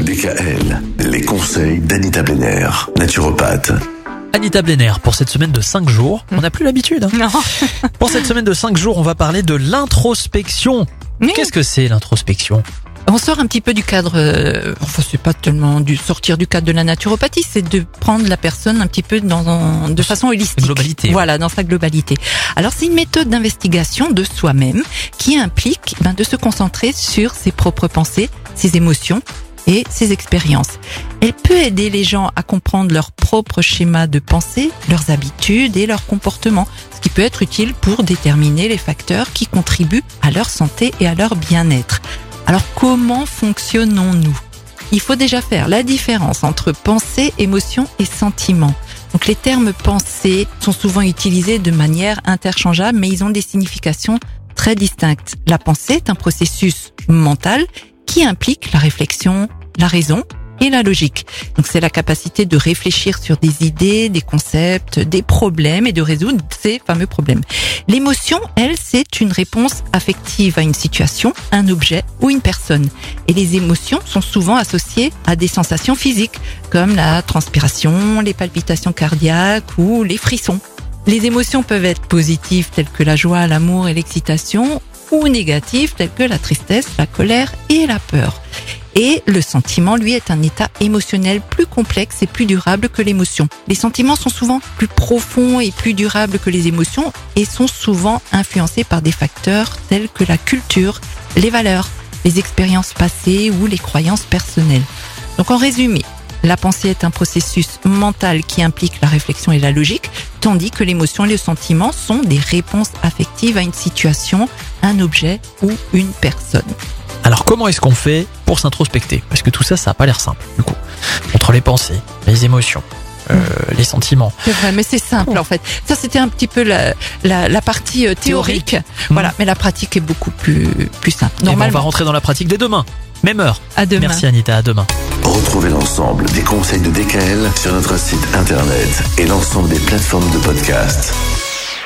DKL, les conseils d'Anita Benner, naturopathe. Anita Blenner pour cette semaine de 5 jours. On n'a plus l'habitude. hein. Non. Pour cette semaine de 5 jours, on va parler de l'introspection. Oui. Qu'est-ce que c'est l'introspection? On sort un petit peu du cadre, euh, enfin c'est pas tellement du sortir du cadre de la naturopathie, c'est de prendre la personne un petit peu dans un- de façon holistique. Globalité. Voilà, dans sa globalité. Alors c'est une méthode d'investigation de soi-même qui implique ben, de se concentrer sur ses propres pensées, ses émotions et ses expériences. Elle peut aider les gens à comprendre leur propre schéma de pensée, leurs habitudes et leurs comportements, ce qui peut être utile pour déterminer les facteurs qui contribuent à leur santé et à leur bien-être. Alors comment fonctionnons-nous? Il faut déjà faire la différence entre pensée, émotion et sentiment. Donc les termes pensée sont souvent utilisés de manière interchangeable, mais ils ont des significations très distinctes. La pensée est un processus mental qui implique la réflexion, la raison et la logique. Donc c'est la capacité de réfléchir sur des idées, des concepts, des problèmes et de résoudre ces fameux problèmes. L'émotion, elle, c'est une réponse affective à une situation, un objet ou une personne. Et les émotions sont souvent associées à des sensations physiques, comme la transpiration, les palpitations cardiaques ou les frissons. Les émotions peuvent être positives telles que la joie, l'amour et l'excitation, ou négatives telles que la tristesse, la colère et la peur. Et le sentiment, lui, est un état émotionnel plus complexe et plus durable que l'émotion. Les sentiments sont souvent plus profonds et plus durables que les émotions et sont souvent influencés par des facteurs tels que la culture, les valeurs, les expériences passées ou les croyances personnelles. Donc en résumé, la pensée est un processus mental qui implique la réflexion et la logique, tandis que l'émotion et le sentiment sont des réponses affectives à une situation, un objet ou une personne. Alors comment est-ce qu'on fait pour s'introspecter? Parce que tout ça, ça n'a pas l'air simple. Du coup, entre les pensées, les émotions, euh, les sentiments. C'est vrai, mais c'est simple en fait. Ça, c'était un petit peu la, la, la partie euh, théorique. Voilà, mais la pratique est beaucoup plus, plus simple. Et ben, on va Normalement, rentrer dans la pratique dès demain. Même heure. à demain. Merci Anita, à demain. Retrouvez l'ensemble des conseils de DKL sur notre site internet et l'ensemble des plateformes de podcast.